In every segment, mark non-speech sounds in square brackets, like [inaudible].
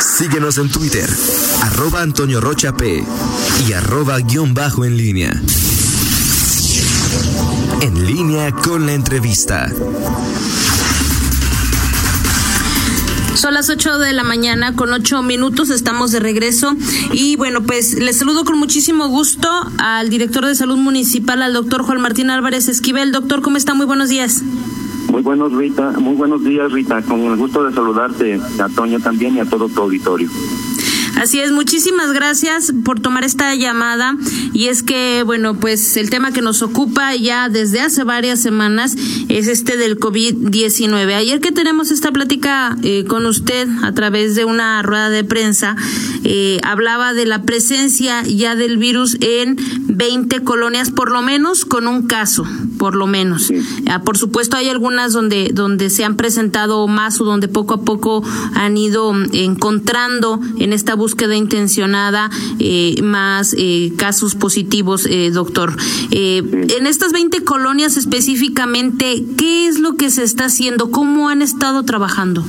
Síguenos en Twitter, arroba Antonio Rocha P y arroba guion bajo en línea. En línea con la entrevista. Son las 8 de la mañana con 8 minutos, estamos de regreso y bueno, pues les saludo con muchísimo gusto al director de salud municipal, al doctor Juan Martín Álvarez Esquivel. Doctor, ¿cómo está? Muy buenos días. Muy buenos, Rita. Muy buenos días, Rita. Con el gusto de saludarte, a Toño también y a todo tu auditorio. Así es, muchísimas gracias por tomar esta llamada. Y es que, bueno, pues el tema que nos ocupa ya desde hace varias semanas es este del COVID-19. Ayer que tenemos esta plática eh, con usted a través de una rueda de prensa, eh, hablaba de la presencia ya del virus en 20 colonias, por lo menos con un caso, por lo menos. Ah, por supuesto, hay algunas donde, donde se han presentado más o donde poco a poco han ido encontrando en esta búsqueda intencionada eh, más eh, casos positivos, eh, doctor. En estas 20 colonias específicamente, ¿qué es lo que se está haciendo? ¿Cómo han estado trabajando?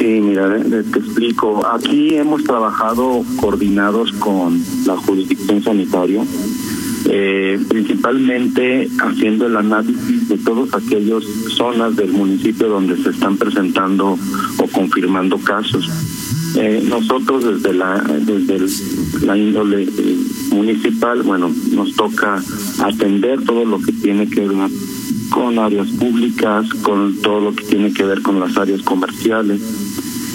Sí, mira, te explico. Aquí hemos trabajado coordinados con la jurisdicción sanitaria, principalmente haciendo el análisis de todas aquellas zonas del municipio donde se están presentando o confirmando casos. Eh, nosotros desde la desde la índole eh, municipal, bueno, nos toca atender todo lo que tiene que ver con áreas públicas, con todo lo que tiene que ver con las áreas comerciales,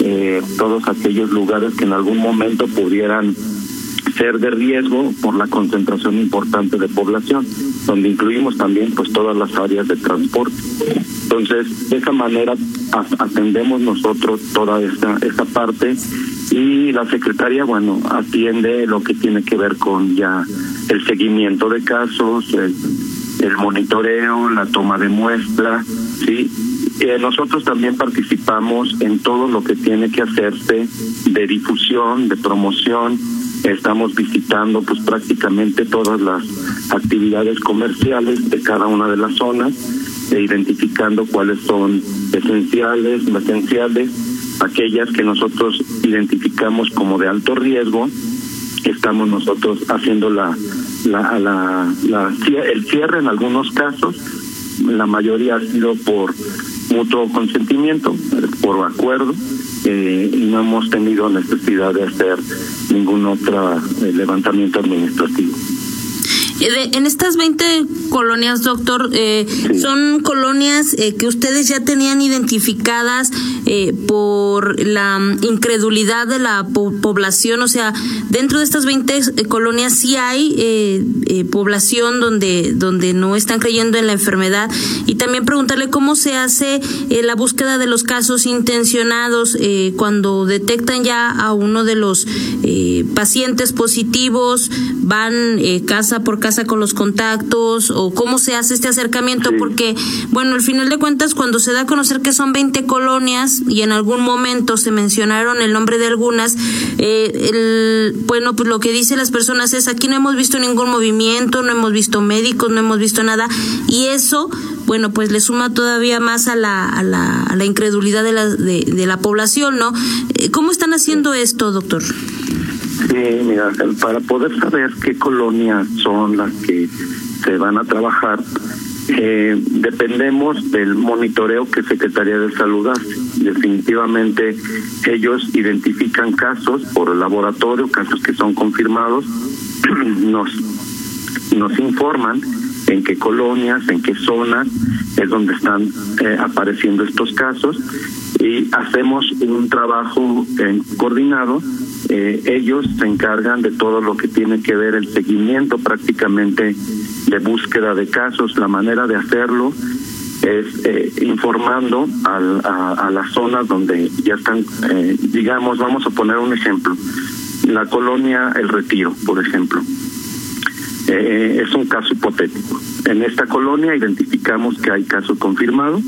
eh, todos aquellos lugares que en algún momento pudieran ser de riesgo por la concentración importante de población, donde incluimos también pues todas las áreas de transporte. Entonces, de esa manera atendemos nosotros toda esta, esta parte y la secretaria, bueno, atiende lo que tiene que ver con ya el seguimiento de casos, el, monitoreo, la toma de muestra, ¿sí? Eh, nosotros también participamos en todo lo que tiene que hacerse de difusión, de promoción, estamos visitando pues prácticamente todas las actividades comerciales de cada una de las zonas e identificando cuáles son esenciales, no esenciales, aquellas que nosotros identificamos como de alto riesgo, estamos nosotros haciendo la, la, la, la el cierre en algunos casos, la mayoría ha sido por mutuo consentimiento, por acuerdo, eh, y no hemos tenido necesidad de hacer ningún otro eh, levantamiento administrativo. Eh, en estas 20 colonias, doctor, eh, son colonias eh, que ustedes ya tenían identificadas por la incredulidad de la población. O sea, dentro de estas 20 colonias sí hay población donde, donde no están creyendo en la enfermedad. Y también preguntarle cómo se hace la búsqueda de los casos intencionados cuando detectan ya a uno de los pacientes positivos, van casa por casa con los contactos o cómo se hace este acercamiento, porque, bueno, al final de cuentas, cuando se da a conocer que son 20 colonias y en algún momento se mencionaron el nombre de algunas, eh, el, bueno, pues lo que dicen las personas es, aquí no hemos visto ningún movimiento, no hemos visto médicos, no hemos visto nada, y eso, bueno, pues le suma todavía más a la, a la, a la incredulidad de la, de, de la población, ¿no? Eh, ¿Cómo están haciendo esto, doctor? Sí, mira, para poder saber qué colonias son las que se van a trabajar, eh, dependemos del monitoreo que Secretaría de Salud hace. Definitivamente ellos identifican casos por el laboratorio, casos que son confirmados, [clears throat] nos, nos informan en qué colonias, en qué zonas es donde están eh, apareciendo estos casos y hacemos un trabajo en coordinado eh, ellos se encargan de todo lo que tiene que ver el seguimiento prácticamente de búsqueda de casos. La manera de hacerlo es eh, informando a, las zonas donde ya están, eh, digamos, vamos a poner un ejemplo, la colonia El Retiro, por ejemplo. es un caso hipotético. En esta colonia identificamos que hay caso confirmado,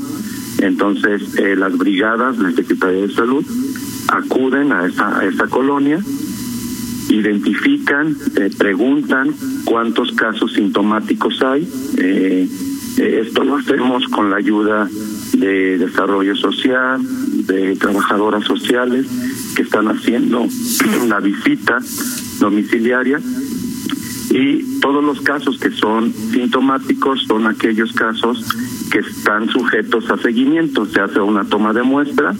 entonces las brigadas, la Secretaría de Salud, acuden a esa, a colonia, identifican, eh, preguntan cuántos casos sintomáticos hay. Eh, eh, esto lo hacemos con la ayuda de desarrollo social, de trabajadoras sociales que están haciendo [clears throat] una visita domiciliaria y todos los casos que son sintomáticos son aquellos casos que están sujetos a seguimiento, se hace una toma de muestra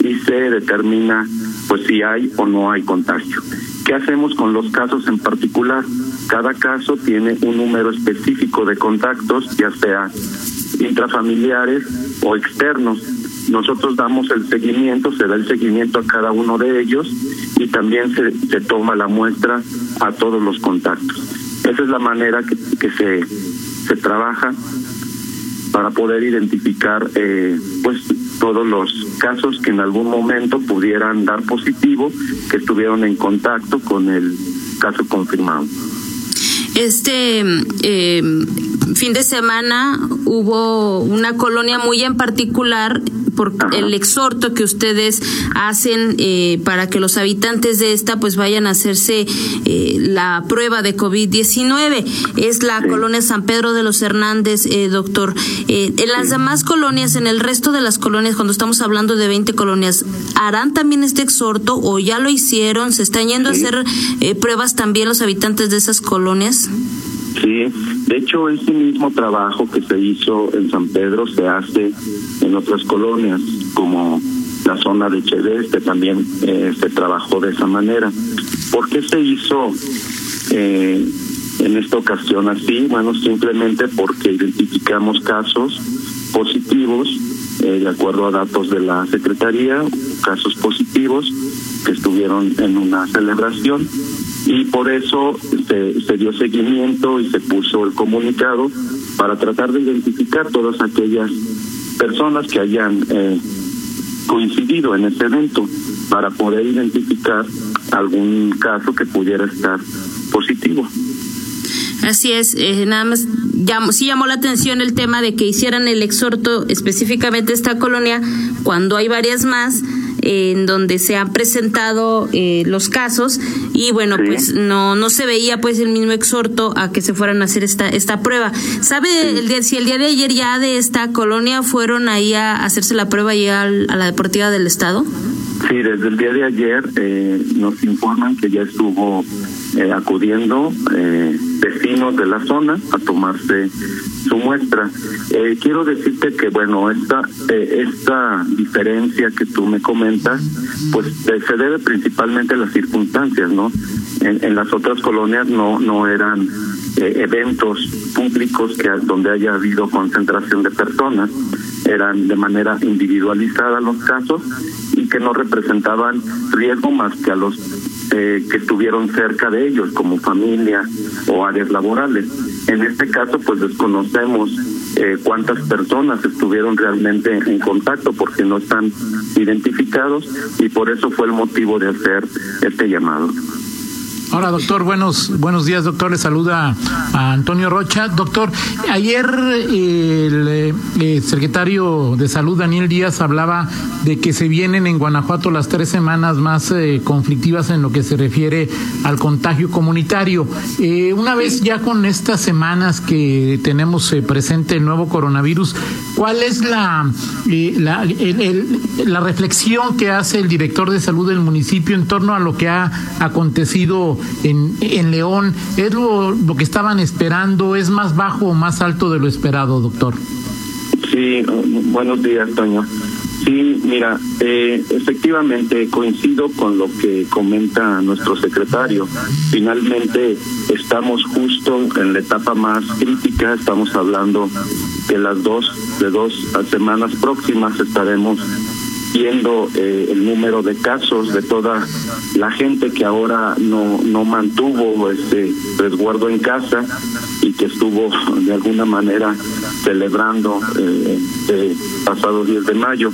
y se determina pues si hay o no hay contagio. ¿Qué hacemos con los casos en particular? Cada caso tiene un número específico de contactos, ya sea intrafamiliares o externos. Nosotros damos el seguimiento, se da el seguimiento a cada uno de ellos y también se, se toma la muestra a todos los contactos. Esa es la manera que, que se, se trabaja para poder identificar eh, pues todos los casos que en algún momento pudieran dar positivo que estuvieron en contacto con el caso confirmado. Este eh, fin de semana hubo una colonia muy en particular por el exhorto que ustedes hacen eh, para que los habitantes de esta pues vayan a hacerse eh, la prueba de COVID-19. Es la colonia San Pedro de los Hernández, eh, doctor. en las demás colonias, en el resto de las colonias, cuando estamos hablando de 20 colonias, ¿harán también este exhorto o ya lo hicieron? ¿Se están yendo a hacer pruebas también los habitantes de esas colonias? Sí, de hecho ese mismo trabajo que se hizo en San Pedro se hace en otras colonias, como la zona de Chedeste también eh, se trabajó de esa manera. ¿Por qué se hizo eh, en esta ocasión así? Bueno, simplemente porque identificamos casos positivos, eh, de acuerdo a datos de la Secretaría, casos positivos que estuvieron en una celebración y por eso se, se dio seguimiento y se puso el comunicado para tratar de identificar todas aquellas personas que hayan eh, coincidido en ese evento para poder identificar algún caso que pudiera estar positivo. Así es, eh, nada más sí llamó la atención el tema de que hicieran el exhorto específicamente esta colonia cuando hay varias más en donde se han presentado eh, los casos. Y bueno pues no no se veía pues el mismo exhorto a que se fueran a hacer esta esta prueba. Sabe el día, si el día de ayer ya de esta colonia fueron ahí a hacerse la prueba ya a la deportiva del estado sí desde el día de ayer eh, nos informan que ya estuvo eh, acudiendo eh, vecinos de la zona a tomarse su muestra. Eh, quiero decirte que, bueno, esta, eh, esta diferencia que tú me comentas, pues se debe principalmente a las circunstancias, ¿no? En, en las otras colonias no, no eran eventos públicos que donde haya habido concentración de personas, eran de manera individualizada los casos y que no representaban riesgo más que a los eh, que estuvieron cerca de ellos, como familia o áreas laborales. En este caso, pues desconocemos eh, cuántas personas estuvieron realmente en contacto porque no están identificados y por eso fue el motivo de hacer este llamado. Hola, doctor. Buenos, buenos días, doctor. Le saluda a Antonio Rocha. Doctor, ayer el eh, secretario de Salud, Daniel Díaz, hablaba de que se vienen en Guanajuato las tres semanas más eh, conflictivas en lo que se refiere al contagio comunitario. Eh, una vez ya con estas semanas que tenemos presente el nuevo coronavirus, ¿cuál es la, la reflexión que hace el director de salud del municipio en torno a lo que ha acontecido en, en León, ¿es lo, lo que estaban esperando? ¿Es más bajo o más alto de lo esperado, doctor? Sí, buenos días, Toño. Sí, mira, eh, efectivamente coincido con lo que comenta nuestro secretario. Finalmente estamos justo en la etapa más crítica, estamos hablando que las dos de dos semanas próximas estaremos viendo eh, el número de casos de toda la gente que ahora no, no mantuvo este resguardo en casa y que estuvo de alguna manera celebrando eh, pasado 10 de mayo.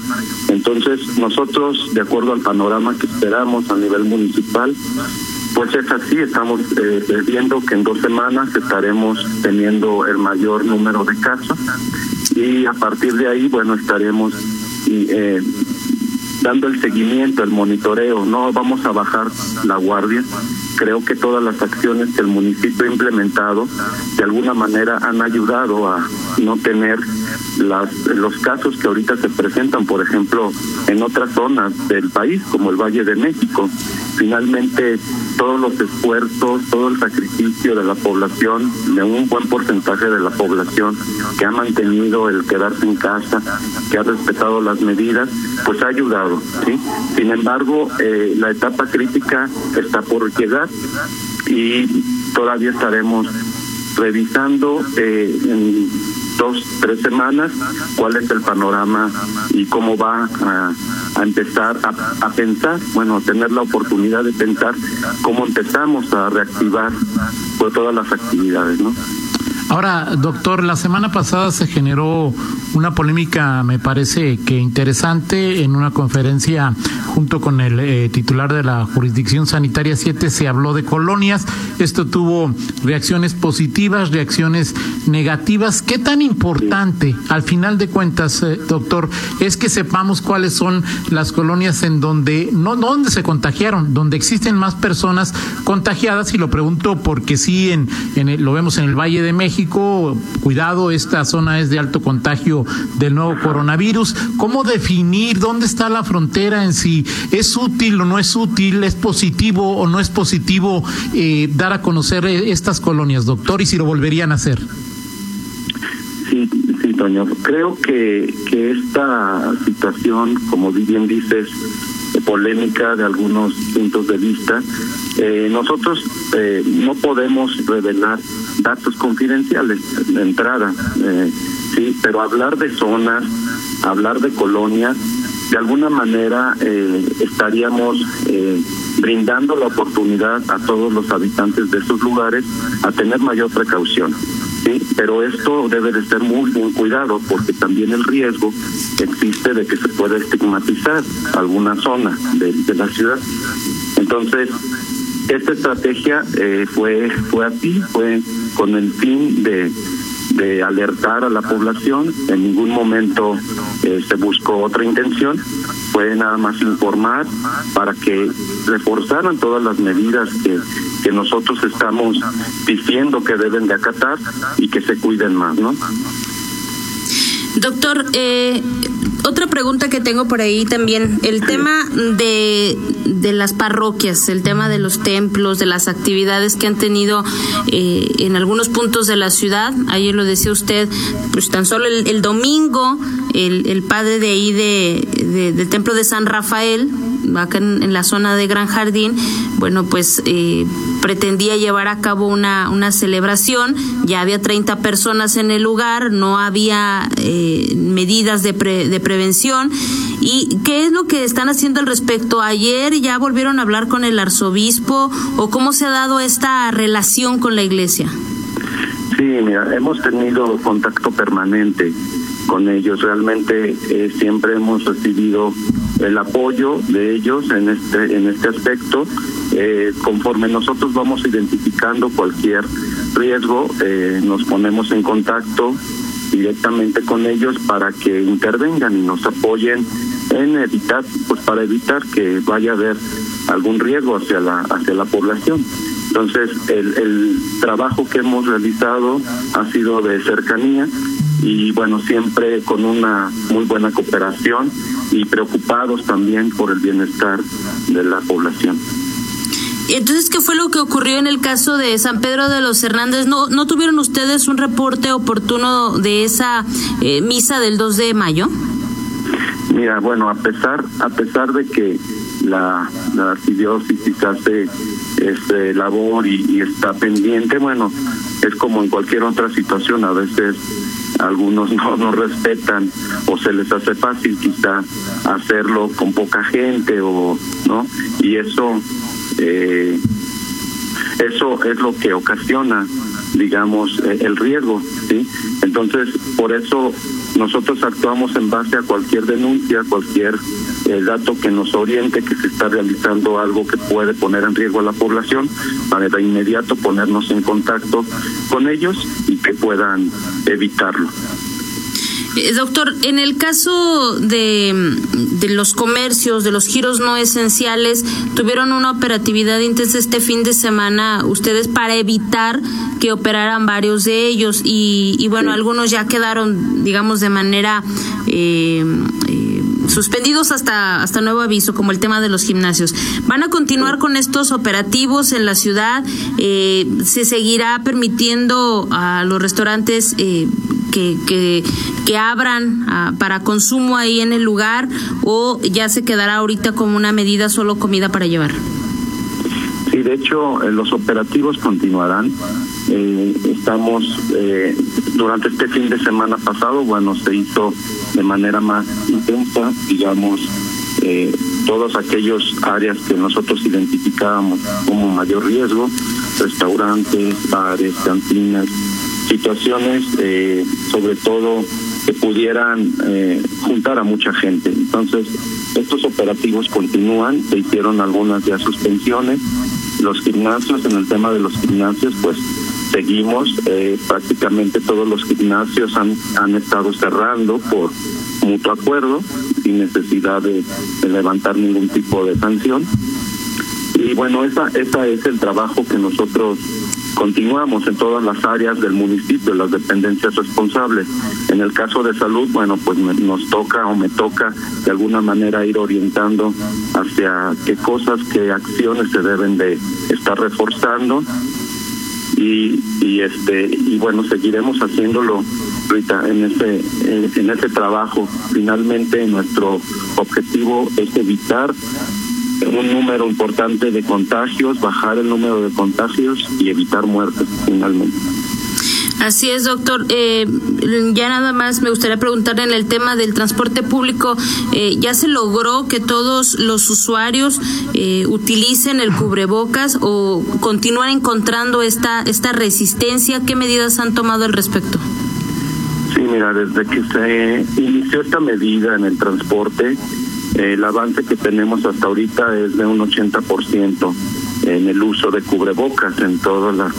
Entonces nosotros, de acuerdo al panorama que esperamos a nivel municipal, pues es así, estamos eh, viendo que en dos semanas estaremos teniendo el mayor número de casos y a partir de ahí, bueno, estaremos eh, dando el seguimiento, el monitoreo, no vamos a bajar la guardia. Creo que todas las acciones que el municipio ha implementado de alguna manera han ayudado a no tener las, los casos que ahorita se presentan, por ejemplo, en otras zonas del país, como el Valle de México. Finalmente, todos los esfuerzos, todo el sacrificio de la población, de un buen porcentaje de la población que ha mantenido el quedarse en casa, que ha respetado las medidas, pues ha ayudado. ¿sí? Sin embargo, eh, la etapa crítica está por llegar y todavía estaremos revisando eh, en dos, tres semanas cuál es el panorama y cómo va a, empezar a, pensar, bueno, tener la oportunidad de pensar cómo empezamos a reactivar pues, todas las actividades, ¿no? Ahora, doctor, la semana pasada se generó una polémica, me parece que interesante, en una conferencia junto con el eh, titular de la jurisdicción sanitaria 7 se habló de colonias. Esto tuvo reacciones positivas, reacciones negativas. ¿Qué tan importante, al final de cuentas, eh, doctor, es que sepamos cuáles son las colonias en donde, no, no donde se contagiaron, donde existen más personas contagiadas? Y lo pregunto porque sí, en, en lo vemos en el Valle de México cuidado, esta zona es de alto contagio del nuevo coronavirus. ¿Cómo definir dónde está la frontera en si es útil o no es útil, es positivo o no es positivo eh, dar a conocer eh, estas colonias, doctor, y si lo volverían a hacer? Sí, sí, Toño. Creo que, que esta situación, como bien dices, polémica de algunos puntos de vista. Eh, nosotros eh, no podemos revelar datos confidenciales de entrada, eh, sí, pero hablar de zonas, hablar de colonias, de alguna manera estaríamos brindando la oportunidad a todos los habitantes de esos lugares a tener mayor precaución. Sí, pero esto debe de ser muy bien cuidado porque también el riesgo existe de que se pueda estigmatizar alguna zona de, la ciudad. Entonces, esta estrategia eh, fue fue así, fue con el fin de de alertar a la población, en ningún momento eh, se buscó otra intención, fue nada más informar para que reforzaran todas las medidas que, que nosotros estamos diciendo que deben de acatar y que se cuiden más, ¿no? Doctor, eh, otra pregunta que tengo por ahí también, el tema de, de, las parroquias, el tema de los templos, de las actividades que han tenido eh, en algunos puntos de la ciudad. Ayer lo decía usted, pues tan solo el, domingo, el, el, padre de ahí de, del templo de San Rafael, acá en, la zona de Gran Jardín, bueno, pues eh, pretendía llevar a cabo una, una celebración, ya había 30 personas en el lugar, no había eh, medidas de, de prevención. ¿Y qué es lo que están haciendo al respecto? ¿Ayer ya volvieron a hablar con el arzobispo o cómo se ha dado esta relación con la iglesia? Sí, mira, hemos tenido contacto permanente con ellos. Realmente eh, siempre hemos recibido el apoyo de ellos en este en este aspecto. Eh, conforme nosotros vamos identificando cualquier riesgo, eh, nos ponemos en contacto directamente con ellos para que intervengan y nos apoyen en evitar, pues para evitar que vaya a haber algún riesgo hacia la hacia la población. Entonces, el, el trabajo que hemos realizado ha sido de cercanía y bueno, siempre con una muy buena cooperación y preocupados también por el bienestar de la población. Entonces, ¿qué fue lo que ocurrió en el caso de San Pedro de los Hernández? ¿No, no tuvieron ustedes un reporte oportuno de esa eh, misa del 2 de mayo? Mira, bueno, a pesar a pesar de que la, la arquidiócesis hace este labor y, y está pendiente, bueno, es como en cualquier otra situación, a veces algunos no, no respetan o se les hace fácil quizá hacerlo con poca gente o no y eso eh, eso es lo que ocasiona digamos eh, el riesgo sí entonces por eso nosotros actuamos en base a cualquier denuncia cualquier eh, dato que nos oriente que se está realizando algo que puede poner en riesgo a la población para de inmediato ponernos en contacto con ellos y que puedan evitarlo. Eh, doctor, en el caso de, de, los comercios, de los giros no esenciales, tuvieron una operatividad intensa este fin de semana ustedes para evitar que operaran varios de ellos y, y bueno, algunos ya quedaron, digamos, de manera... Eh, eh, suspendidos hasta, hasta nuevo aviso, como el tema de los gimnasios. ¿Van a continuar con estos operativos en la ciudad? Eh, ¿Se seguirá permitiendo a los restaurantes eh, que, que, abran ah, para consumo ahí en el lugar o ya se quedará ahorita como una medida solo comida para llevar? Sí, de hecho, eh, los operativos continuarán. Eh, estamos, eh, durante este fin de semana pasado, bueno, se hizo de manera más intensa, digamos, eh, todos aquellos áreas que nosotros identificábamos como mayor riesgo, restaurantes, bares, cantinas, situaciones, eh, sobre todo que pudieran eh, juntar a mucha gente. Entonces, estos operativos continúan, se hicieron algunas ya suspensiones. Los gimnasios, en el tema de los gimnasios, pues seguimos, eh, prácticamente todos los gimnasios han, han estado cerrando por mutuo acuerdo, sin necesidad de, levantar ningún tipo de sanción. Y bueno, esa, esa es el trabajo que nosotros continuamos en todas las áreas del municipio, las dependencias responsables. En el caso de salud, bueno, pues me, nos toca o me toca de alguna manera ir orientando hacia qué cosas, qué acciones se deben de estar reforzando y, y este y bueno seguiremos haciéndolo Rita en ese en ese trabajo finalmente nuestro objetivo es evitar un número importante de contagios, bajar el número de contagios y evitar muertes finalmente. Así es, doctor. Eh, ya nada más me gustaría preguntar en el tema del transporte público, eh, ¿ya se logró que todos los usuarios eh, utilicen el cubrebocas o continúan encontrando esta, esta resistencia? ¿Qué medidas han tomado al respecto? Sí, mira, desde que se inició esta medida en el transporte, el avance que tenemos hasta ahorita es de un 80% en el uso de cubrebocas en todas las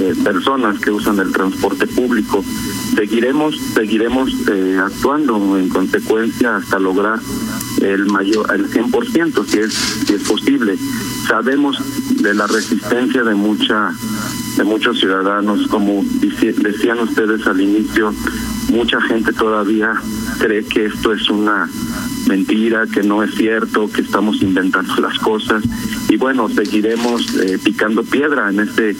eh, personas que usan el transporte público. Seguiremos, seguiremos eh, actuando en consecuencia hasta lograr el mayor, el 100%, si es, si es posible. Sabemos de la resistencia de mucha, de muchos ciudadanos, como decían ustedes al inicio, mucha gente todavía cree que esto es una mentira, que no es cierto, que estamos inventando las cosas. Y bueno, seguiremos eh, picando piedra en este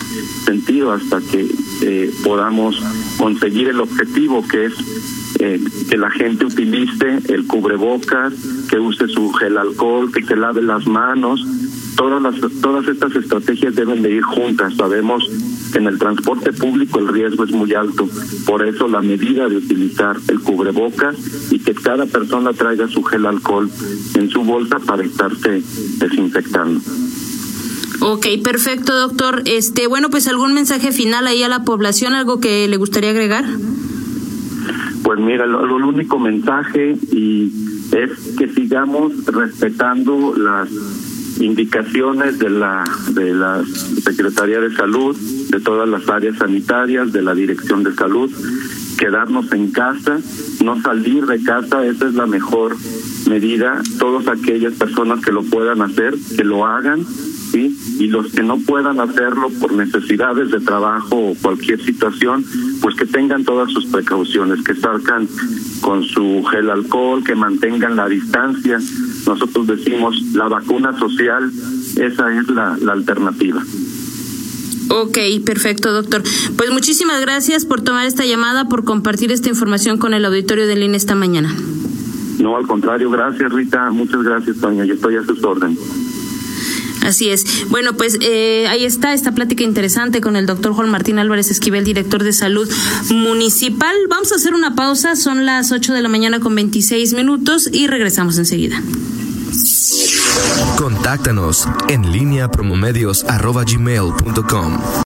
sentido hasta que eh, podamos conseguir el objetivo que es eh, que la gente utilice el cubrebocas, que use su gel alcohol, que se lave las manos. Todas, las, todas estas estrategias deben de ir juntas. Sabemos en el transporte público el riesgo es muy alto. Por eso la medida de utilizar el cubrebocas y que cada persona traiga su gel alcohol en su bolsa para estarse desinfectando. Ok, perfecto, doctor. Este, bueno, pues algún mensaje final ahí a la población, algo que le gustaría agregar. Pues mira, lo, lo único mensaje y es que sigamos respetando las indicaciones de la de la Secretaría de Salud, de todas las áreas sanitarias, de la Dirección de Salud, quedarnos en casa, no salir de casa, esa es la mejor medida. Todas aquellas personas que lo puedan hacer, que lo hagan, ¿sí? Y los que no puedan hacerlo por necesidades de trabajo o cualquier situación, pues que tengan todas sus precauciones, que salgan con su gel alcohol, que mantengan la distancia. Nosotros decimos la vacuna social, esa es la, la alternativa. Ok, perfecto, doctor. Pues muchísimas gracias por tomar esta llamada, por compartir esta información con el auditorio del INE esta mañana. No, al contrario, gracias Rita, muchas gracias Toña, yo estoy a sus órdenes. Así es. Bueno, pues eh, ahí está esta plática interesante con el doctor Juan Martín Álvarez Esquivel, director de salud municipal. Vamos a hacer una pausa, son las 8 de la mañana con 26 minutos y regresamos enseguida. Contáctanos en línea promomedios.com.